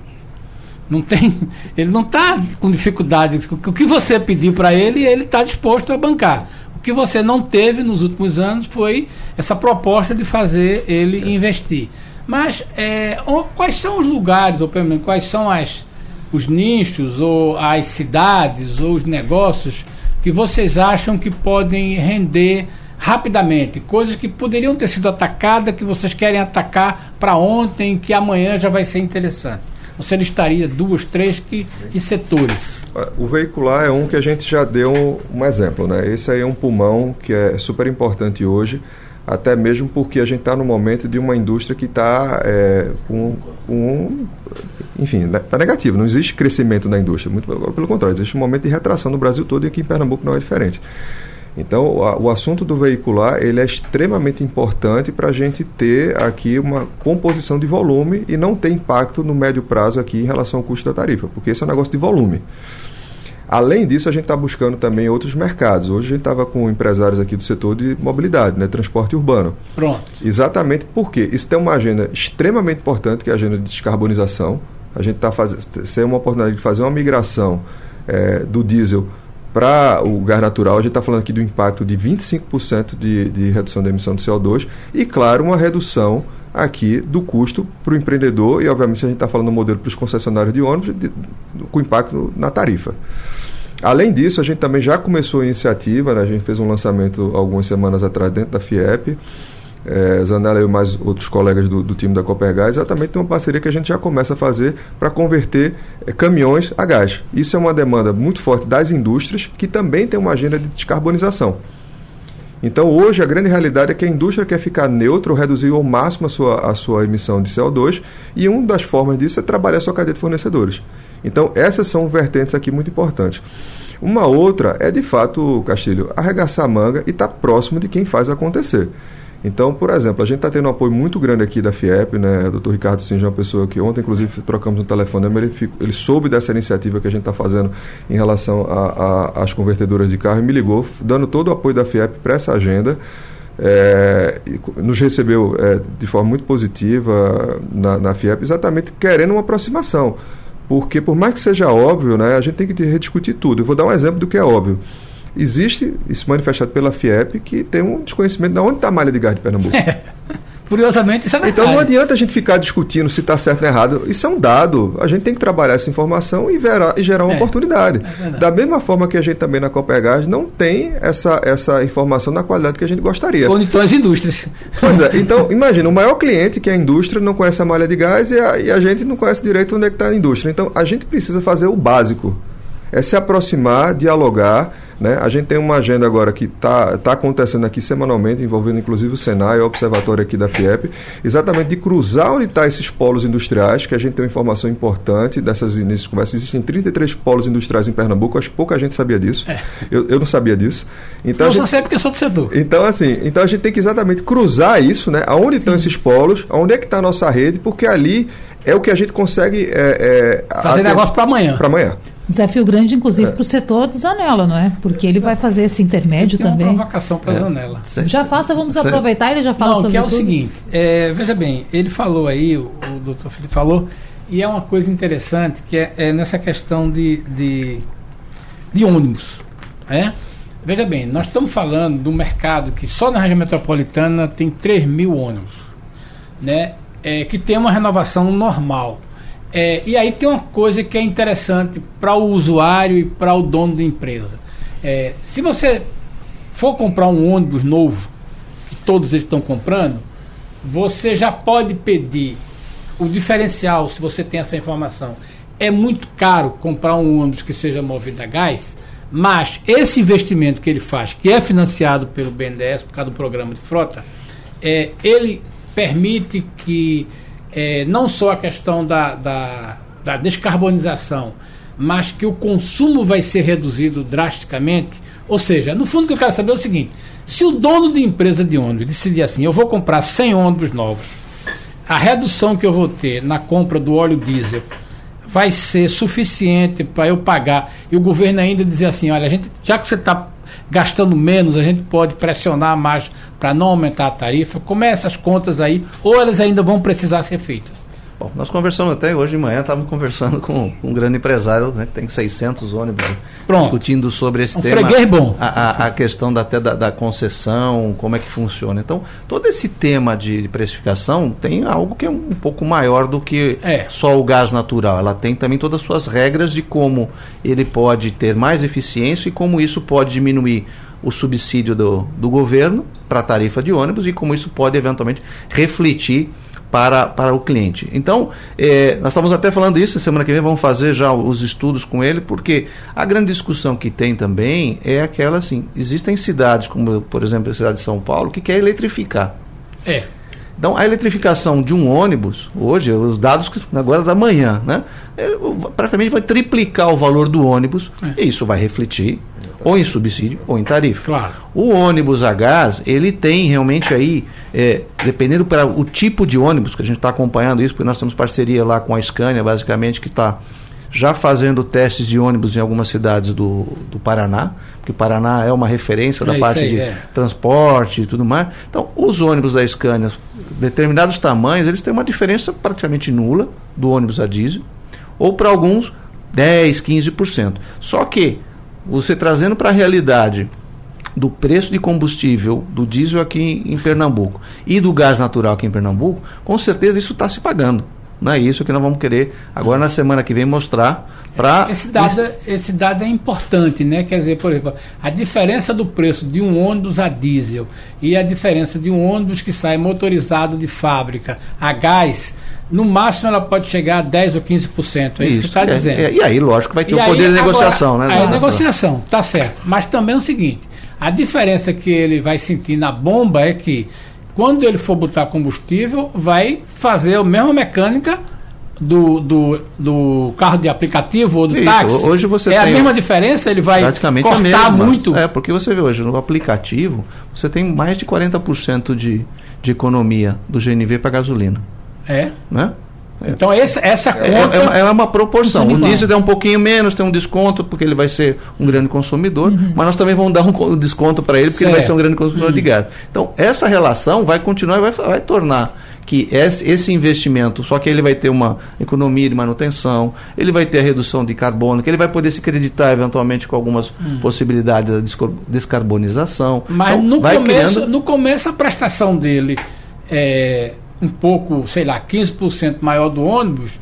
Não tem, ele não está com dificuldade. O que você pediu para ele, ele está disposto a bancar. O que você não teve nos últimos anos foi essa proposta de fazer ele é. investir. Mas é, quais são os lugares, ou pelo menos quais são as, os nichos, ou as cidades, ou os negócios que vocês acham que podem render rapidamente? Coisas que poderiam ter sido atacadas, que vocês querem atacar para ontem, que amanhã já vai ser interessante. Você listaria duas, três que, que setores? O veicular é um que a gente já deu um exemplo, né? Esse aí é um pulmão que é super importante hoje até mesmo porque a gente está no momento de uma indústria que está é, com, com, enfim, está negativo, não existe crescimento na indústria, muito pelo contrário, existe um momento de retração no Brasil todo e aqui em Pernambuco não é diferente. Então, o, o assunto do veicular ele é extremamente importante para a gente ter aqui uma composição de volume e não ter impacto no médio prazo aqui em relação ao custo da tarifa, porque esse é um negócio de volume. Além disso, a gente está buscando também outros mercados. Hoje a gente estava com empresários aqui do setor de mobilidade, né, transporte urbano. Pronto. Exatamente porque isso tem uma agenda extremamente importante, que é a agenda de descarbonização. A gente está fazendo, uma oportunidade de fazer uma migração é, do diesel para o gás natural. A gente está falando aqui do impacto de 25% de, de redução da emissão de CO2 e, claro, uma redução aqui do custo para o empreendedor e, obviamente, a gente está falando do modelo para os concessionários de ônibus, de, de, com impacto na tarifa. Além disso, a gente também já começou a iniciativa, né? a gente fez um lançamento algumas semanas atrás dentro da FIEP, é, Zanella e mais outros colegas do, do time da Copergás, exatamente uma parceria que a gente já começa a fazer para converter é, caminhões a gás. Isso é uma demanda muito forte das indústrias, que também tem uma agenda de descarbonização. Então, hoje, a grande realidade é que a indústria quer ficar neutra ou reduzir ao máximo a sua, a sua emissão de CO2, e uma das formas disso é trabalhar a sua cadeia de fornecedores. Então, essas são vertentes aqui muito importantes. Uma outra é, de fato, Castilho, arregaçar a manga e estar tá próximo de quem faz acontecer. Então, por exemplo, a gente está tendo um apoio muito grande aqui da FIEP, né? O doutor Ricardo Sinja é uma pessoa que ontem, inclusive, trocamos um telefone, ele, fico, ele soube dessa iniciativa que a gente está fazendo em relação às convertedoras de carro e me ligou, dando todo o apoio da FIEP para essa agenda. É, nos recebeu é, de forma muito positiva na, na FIEP, exatamente querendo uma aproximação. Porque, por mais que seja óbvio, né, a gente tem que rediscutir tudo. Eu vou dar um exemplo do que é óbvio existe, isso manifestado pela FIEP, que tem um desconhecimento de onde está a malha de gás de Pernambuco. Curiosamente, isso é verdade. Então não adianta a gente ficar discutindo se está certo ou errado. Isso é um dado. A gente tem que trabalhar essa informação e, verá, e gerar uma é, oportunidade. É da mesma forma que a gente também na Copergás não tem essa, essa informação na qualidade que a gente gostaria. Onde estão as indústrias. Pois é. Então, imagina, o maior cliente, que é a indústria, não conhece a malha de gás e a, e a gente não conhece direito onde é está a indústria. Então, a gente precisa fazer o básico. É se aproximar, dialogar né? A gente tem uma agenda agora que está tá acontecendo aqui semanalmente, envolvendo inclusive o Senai, o Observatório aqui da FIEP, exatamente de cruzar onde estão tá esses polos industriais, que a gente tem uma informação importante dessas iniciais conversas. Existem 33 polos industriais em Pernambuco, acho que pouca gente sabia disso. É. Eu, eu não sabia disso. Então, eu gente, só sei porque eu sou do setor. Então, assim, então a gente tem que exatamente cruzar isso, né? Aonde estão esses polos, aonde é que está a nossa rede, porque ali é o que a gente consegue é, é, fazer negócio para amanhã. Para amanhã. Desafio grande, inclusive, é. para o setor de Zanela, não é? Porque ele vai fazer esse intermédio tem também. Uma provocação para é. Zanela. Já faça, vamos aproveitar, ele já fala não, sobre que é o tudo. seguinte, é, veja bem, ele falou aí, o, o doutor Felipe falou, e é uma coisa interessante, que é, é nessa questão de, de, de ônibus. É? Veja bem, nós estamos falando do mercado que só na região metropolitana tem 3 mil ônibus, né? É, que tem uma renovação normal. É, e aí tem uma coisa que é interessante para o usuário e para o dono da empresa. É, se você for comprar um ônibus novo, que todos eles estão comprando, você já pode pedir o diferencial, se você tem essa informação, é muito caro comprar um ônibus que seja movido a gás, mas esse investimento que ele faz, que é financiado pelo BNDES por causa do programa de frota, é, ele permite que é, não só a questão da, da, da descarbonização, mas que o consumo vai ser reduzido drasticamente. Ou seja, no fundo o que eu quero saber é o seguinte: se o dono de empresa de ônibus decidir assim, eu vou comprar 100 ônibus novos, a redução que eu vou ter na compra do óleo diesel vai ser suficiente para eu pagar e o governo ainda dizer assim, olha, a gente, já que você está gastando menos, a gente pode pressionar mais para não aumentar a tarifa. Como é essas contas aí? Ou elas ainda vão precisar ser feitas? Bom, nós conversamos até hoje de manhã, estávamos conversando com um grande empresário, né, que tem 600 ônibus, Pronto. discutindo sobre esse um tema. Bom. A, a, a questão da, até da, da, concessão, como é que funciona. Então, todo esse tema de, de precificação tem algo que é um, pouco maior do que é. só o gás natural. Ela tem também todas as suas regras de como ele pode ter mais eficiência e como isso pode diminuir o subsídio do, do governo para a tarifa de ônibus e como isso pode eventualmente refletir para, para o cliente. Então, é, nós estamos até falando isso, semana que vem vamos fazer já os estudos com ele, porque a grande discussão que tem também é aquela assim, existem cidades, como por exemplo a cidade de São Paulo, que quer eletrificar. É. Então, a eletrificação de um ônibus, hoje, os dados agora da manhã, né? É, praticamente vai triplicar o valor do ônibus é. e isso vai refletir ou em subsídio ou em tarifa. Claro. O ônibus a gás, ele tem realmente aí, é, dependendo para o tipo de ônibus, que a gente está acompanhando isso, porque nós temos parceria lá com a Scania, basicamente, que está já fazendo testes de ônibus em algumas cidades do, do Paraná, porque Paraná é uma referência da é parte aí, de é. transporte e tudo mais. Então, os ônibus da Scania, determinados tamanhos, eles têm uma diferença praticamente nula do ônibus a diesel, ou para alguns 10, 15%. Só que você trazendo para a realidade do preço de combustível do diesel aqui em Pernambuco e do gás natural aqui em Pernambuco, com certeza isso está se pagando. Não é isso que nós vamos querer agora na semana que vem mostrar esse dado esse dado é importante, né? Quer dizer, por exemplo, a diferença do preço de um ônibus a diesel e a diferença de um ônibus que sai motorizado de fábrica a gás no máximo ela pode chegar a 10 ou 15%. É isso, isso que está é, dizendo. É, e aí, lógico, vai ter o um poder de negociação, agora, né? Aí, negociação, tá certo. Mas também é o seguinte: a diferença que ele vai sentir na bomba é que quando ele for botar combustível, vai fazer a mesma mecânica do, do, do carro de aplicativo ou do Isso, táxi. Hoje você é a mesma diferença, ele vai praticamente cortar muito. É, porque você vê hoje no aplicativo, você tem mais de 40% de, de economia do GNV para gasolina. É. Né? É. Então essa, essa é, conta é, é, uma proporção. O diesel é um pouquinho menos, tem um desconto porque ele vai ser um grande consumidor, uhum. mas nós também vamos dar um desconto para ele porque certo. ele vai ser um grande consumidor uhum. de gás. Então essa relação vai continuar e vai, vai tornar que esse investimento, só que ele vai ter uma economia de manutenção, ele vai ter a redução de carbono, que ele vai poder se creditar eventualmente com algumas hum. possibilidades da descarbonização. Mas então, no, começo, criando... no começo a prestação dele é um pouco, sei lá, 15% maior do ônibus,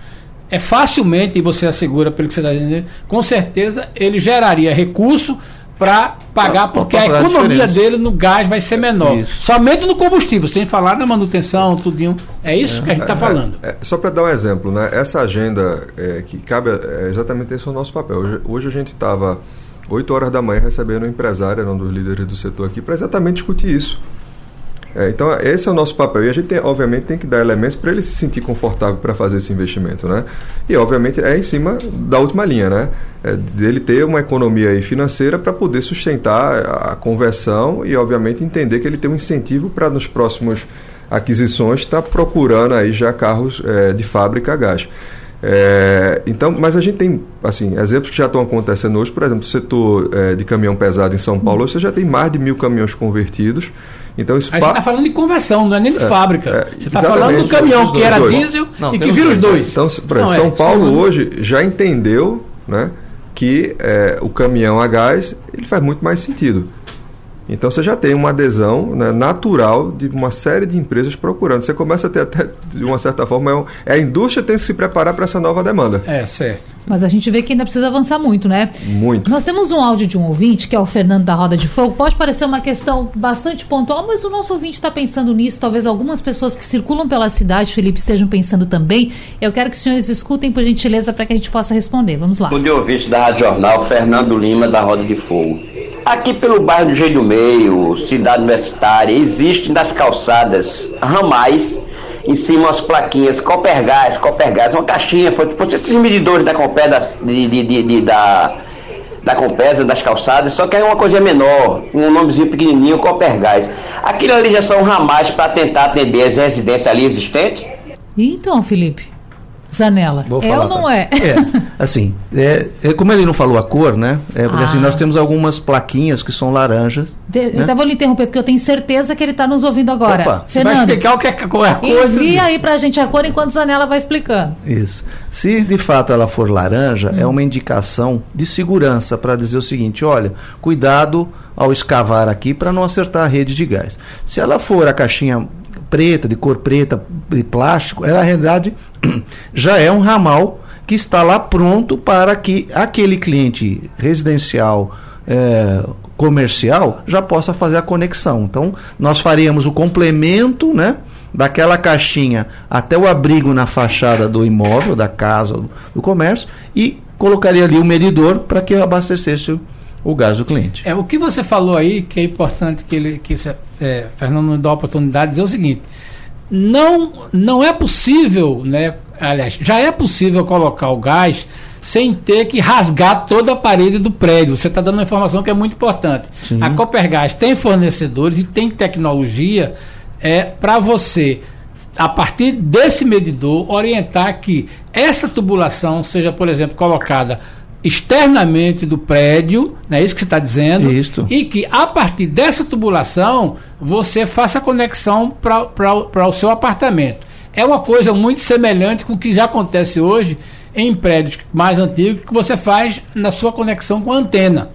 é facilmente, e você assegura pelo que você está dizendo, com certeza ele geraria recurso para pagar, porque a economia a dele no gás vai ser menor. Isso. Somente no combustível, sem falar na manutenção, tudinho. É isso é, que a gente está é, falando. É, é só para dar um exemplo, né? essa agenda é, que cabe, é exatamente esse é o nosso papel. Hoje, hoje a gente estava 8 horas da manhã recebendo um empresário, um dos líderes do setor aqui, para exatamente discutir isso. É, então, esse é o nosso papel. E a gente, tem, obviamente, tem que dar elementos para ele se sentir confortável para fazer esse investimento, né? E, obviamente, é em cima da última linha, né? É dele ter uma economia financeira para poder sustentar a conversão e, obviamente, entender que ele tem um incentivo para, nos próximos aquisições, estar tá procurando aí já carros é, de fábrica a gás. É, então, mas a gente tem assim exemplos que já estão acontecendo hoje, por exemplo, o setor é, de caminhão pesado em São Paulo, você já tem mais de mil caminhões convertidos então, isso Aí você está falando de conversão, não é nem de é, fábrica. É, você está falando do caminhão que era dois. diesel não, e que vira os dois. Então, exemplo, São é, Paulo hoje já entendeu né, que é, o caminhão a gás ele faz muito mais sentido. Então você já tem uma adesão né, natural de uma série de empresas procurando. Você começa a ter até, de uma certa forma, é, é a indústria tem que se preparar para essa nova demanda. É, certo. Mas a gente vê que ainda precisa avançar muito, né? Muito. Nós temos um áudio de um ouvinte, que é o Fernando da Roda de Fogo. Pode parecer uma questão bastante pontual, mas o nosso ouvinte está pensando nisso. Talvez algumas pessoas que circulam pela cidade, Felipe, estejam pensando também. Eu quero que os senhores escutem, por gentileza, para que a gente possa responder. Vamos lá. O de ouvinte da Rádio Jornal, Fernando Lima, da Roda de Fogo. Aqui pelo bairro do Jeito do Meio, cidade universitária, existem nas calçadas ramais, em cima umas plaquinhas Copergás, Copergás, uma caixinha, tipo esses medidores da de, de, de, de, da, da Compesa, das calçadas, só que é uma coisa menor, um nomezinho pequenininho, Copergás. Aquilo ali já são ramais para tentar atender as residências ali existentes? Então, Felipe. Zanella. é ou não é? É, assim, é, é, como ele não falou a cor, né? É, porque assim, ah. assim, nós temos algumas plaquinhas que são laranjas. De, né? Então vou lhe interromper, porque eu tenho certeza que ele está nos ouvindo agora. Opa, Fernando, você vai explicar o que é a cor? Envia aí para a gente a cor enquanto Zanella vai explicando. Isso. Se de fato ela for laranja, hum. é uma indicação de segurança para dizer o seguinte: olha, cuidado ao escavar aqui para não acertar a rede de gás. Se ela for a caixinha preta, de cor preta, de plástico, ela na realidade já é um ramal que está lá pronto para que aquele cliente residencial é, comercial já possa fazer a conexão. Então, nós faríamos o complemento, né? Daquela caixinha até o abrigo na fachada do imóvel, da casa, do, do comércio, e colocaria ali o medidor para que abastecesse o, gás do cliente. É, o que você falou aí, que é importante que ele que é, Fernando me dá a oportunidade de dizer o seguinte: não, não é possível, né? Aliás, já é possível colocar o gás sem ter que rasgar toda a parede do prédio. Você está dando uma informação que é muito importante. Sim. A Copergás tem fornecedores e tem tecnologia é, para você, a partir desse medidor, orientar que essa tubulação seja, por exemplo, colocada externamente do prédio, não é isso que você está dizendo? Isso. E que a partir dessa tubulação você faça a conexão para o seu apartamento. É uma coisa muito semelhante com o que já acontece hoje em prédios mais antigos que você faz na sua conexão com a antena.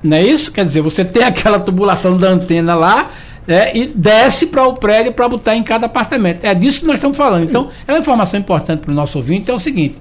Não é isso? Quer dizer, você tem aquela tubulação da antena lá é, e desce para o prédio para botar em cada apartamento. É disso que nós estamos falando. Então, é uma informação importante para o nosso ouvinte, é o seguinte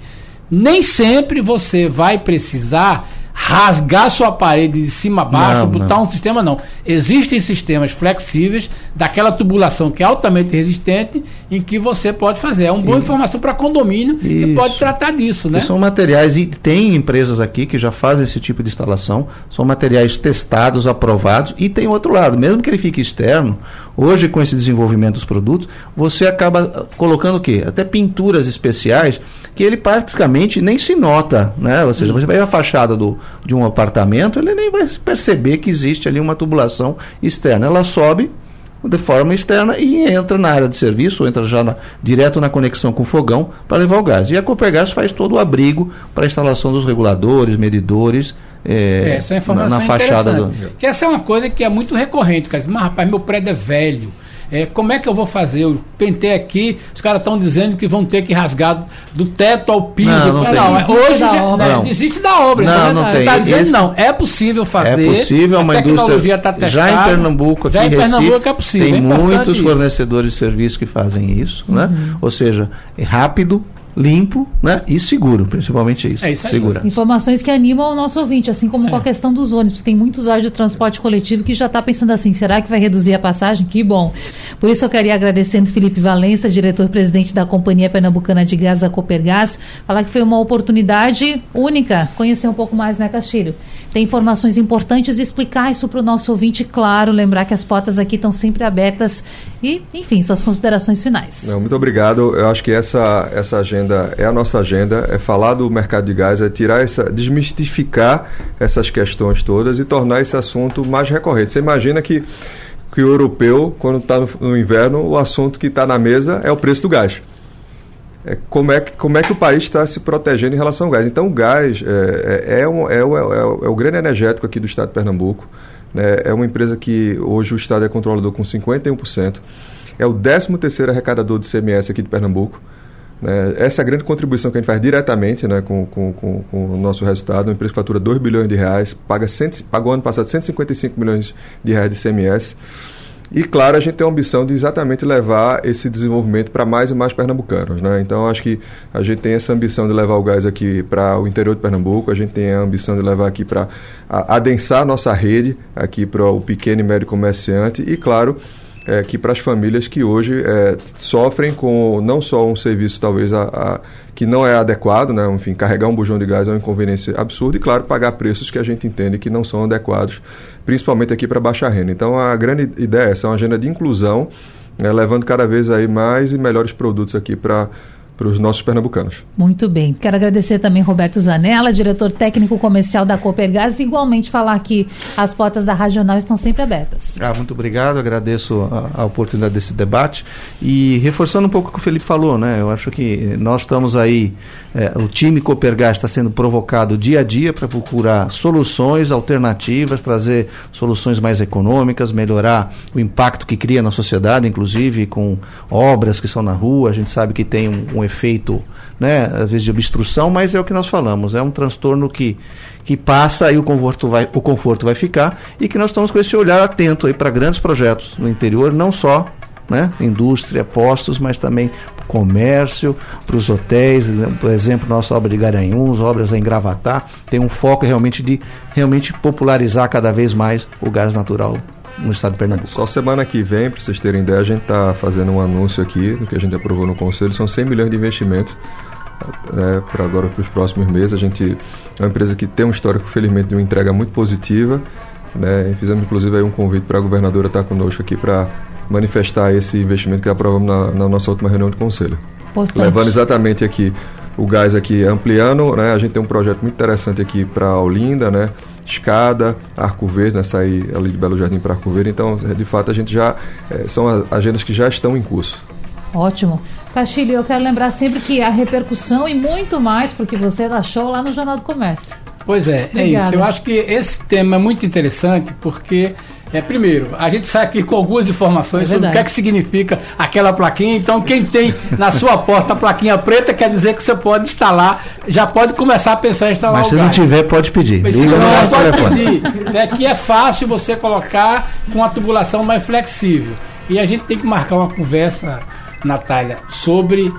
nem sempre você vai precisar rasgar sua parede de cima a baixo, não, botar não. um sistema, não. Existem sistemas flexíveis daquela tubulação que é altamente resistente, em que você pode fazer. É uma boa e... informação para condomínio Isso. que pode tratar disso, né? E são materiais, e tem empresas aqui que já fazem esse tipo de instalação, são materiais testados, aprovados, e tem outro lado, mesmo que ele fique externo, hoje com esse desenvolvimento dos produtos, você acaba colocando o quê? Até pinturas especiais que ele praticamente nem se nota, né? Ou seja, você vai a fachada do, de um apartamento, ele nem vai perceber que existe ali uma tubulação externa. Ela sobe de forma externa e entra na área de serviço, entra já na, direto na conexão com o fogão para levar o gás. E a Copergás faz todo o abrigo para a instalação dos reguladores, medidores, é, essa é na, na fachada do. Que essa é uma coisa que é muito recorrente, cara. Mas rapaz, meu prédio é velho. É, como é que eu vou fazer? Eu pentei aqui, os caras estão dizendo que vão ter que rasgar do teto ao piso. Não, não, não, não hoje já, obra. Não. desiste da obra. Não, não, não tem. Tá dizendo, Esse... não, é possível fazer. É possível, é uma indústria. Tá testada, já em Pernambuco, aqui já em Pernambuco é possível. Tem é muitos fornecedores de serviço que fazem isso, né? Uhum. Ou seja, é rápido, limpo né? e seguro, principalmente isso. É isso segurança. Informações que animam o nosso ouvinte, assim como é. com a questão dos ônibus. Tem muitos usuários de transporte coletivo que já está pensando assim: será que vai reduzir a passagem? Que bom. Por isso eu queria agradecendo Felipe Valença, diretor-presidente da Companhia Pernambucana de Gás, a Copergás, falar que foi uma oportunidade única conhecer um pouco mais, né, Castilho? Tem informações importantes e explicar isso para o nosso ouvinte, claro, lembrar que as portas aqui estão sempre abertas e, enfim, suas considerações finais. Não, muito obrigado. Eu acho que essa, essa agenda é a nossa agenda, é falar do mercado de gás, é tirar essa, desmistificar essas questões todas e tornar esse assunto mais recorrente. Você imagina que que o europeu, quando está no, no, inverno, o assunto que está na mesa é o preço do gás. É como, é que, como é que o país está se protegendo em relação ao gás. Então, o gás é, é, é, um, é, o, é, o, é o grande energético aqui do estado de Pernambuco. Né? É uma empresa que hoje o estado é controlador com 51%. É o 13º arrecadador de CMS aqui de Pernambuco. Né? Essa é a grande contribuição que a gente faz diretamente né, com, com, com, com o nosso resultado. Uma empresa que fatura 2 bilhões de reais, paga cento, pagou ano passado 155 milhões de reais de CMS. E, claro, a gente tem a ambição de exatamente levar esse desenvolvimento para mais e mais pernambucanos. Né? Então, acho que a gente tem essa ambição de levar o gás aqui para o interior de Pernambuco, a gente tem a ambição de levar aqui para adensar a nossa rede, aqui para o pequeno e médio comerciante e, claro, é, que para as famílias que hoje é, sofrem com não só um serviço talvez a, a, que não é adequado, né? enfim, carregar um bujão de gás é uma inconveniência absurda e, claro, pagar preços que a gente entende que não são adequados, principalmente aqui para baixa renda. Então, a grande ideia é essa, é uma agenda de inclusão, né? levando cada vez aí mais e melhores produtos aqui para para os nossos pernambucanos. Muito bem. Quero agradecer também Roberto Zanella, diretor técnico comercial da Copergás, igualmente falar que as portas da Regional estão sempre abertas. Ah, muito obrigado, agradeço a, a, oportunidade desse debate e reforçando um pouco o que o Felipe falou, né? Eu acho que nós estamos aí, é, o time Copergás está sendo provocado dia a dia para procurar soluções alternativas, trazer soluções mais econômicas, melhorar o impacto que cria na sociedade, inclusive com obras que são na rua, a gente sabe que tem um, um efeito, né, às vezes de obstrução, mas é o que nós falamos, é um transtorno que, que passa e o conforto vai, o conforto vai ficar e que nós estamos com esse olhar atento aí para grandes projetos no interior, não só né, indústria, postos, mas também comércio, para os hotéis, por exemplo, nossa obra de Garanhuns, obras em Gravatá, tem um foco realmente de realmente popularizar cada vez mais o gás natural no estado de Pernambuco. Só semana que vem, para vocês terem ideia, a gente está fazendo um anúncio aqui do que a gente aprovou no Conselho, são 100 milhões de investimento né, para agora para os próximos meses. A gente é uma empresa que tem um histórico, felizmente, de uma entrega muito positiva. Né, fizemos inclusive aí um convite para a governadora estar conosco aqui para manifestar esse investimento que aprovamos na, na nossa última reunião de conselho. Importante. Levando exatamente aqui o gás aqui ampliando, né? A gente tem um projeto muito interessante aqui para Olinda, né? Escada, Arco Verde, né, sair ali de Belo Jardim para Arco Verde. Então, de fato, a gente já. É, são agendas que já estão em curso. Ótimo. Castilho, eu quero lembrar sempre que a repercussão e muito mais, porque você achou lá no Jornal do Comércio. Pois é, Obrigada. é isso. Eu acho que esse tema é muito interessante porque é, primeiro, a gente sai aqui com algumas informações é sobre o que é que significa aquela plaquinha. Então, quem tem na sua porta a plaquinha preta quer dizer que você pode instalar, já pode começar a pensar em instalar Mas se não tiver, pode pedir. Mas Liga não, pode pedir. Né, que é fácil você colocar com a tubulação mais flexível. E a gente tem que marcar uma conversa, Natália, sobre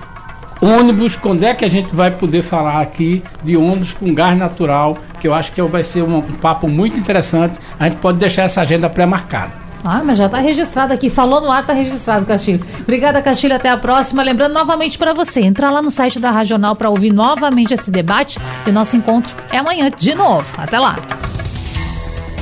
ônibus, quando é que a gente vai poder falar aqui de ônibus com gás natural, que eu acho que vai ser um, um papo muito interessante. A gente pode deixar essa agenda pré-marcada. Ah, mas já está registrado aqui. Falou no ar, está registrado, Castilho. Obrigada, Castilho. Até a próxima. Lembrando novamente para você, entrar lá no site da Regional para ouvir novamente esse debate. E nosso encontro é amanhã de novo. Até lá.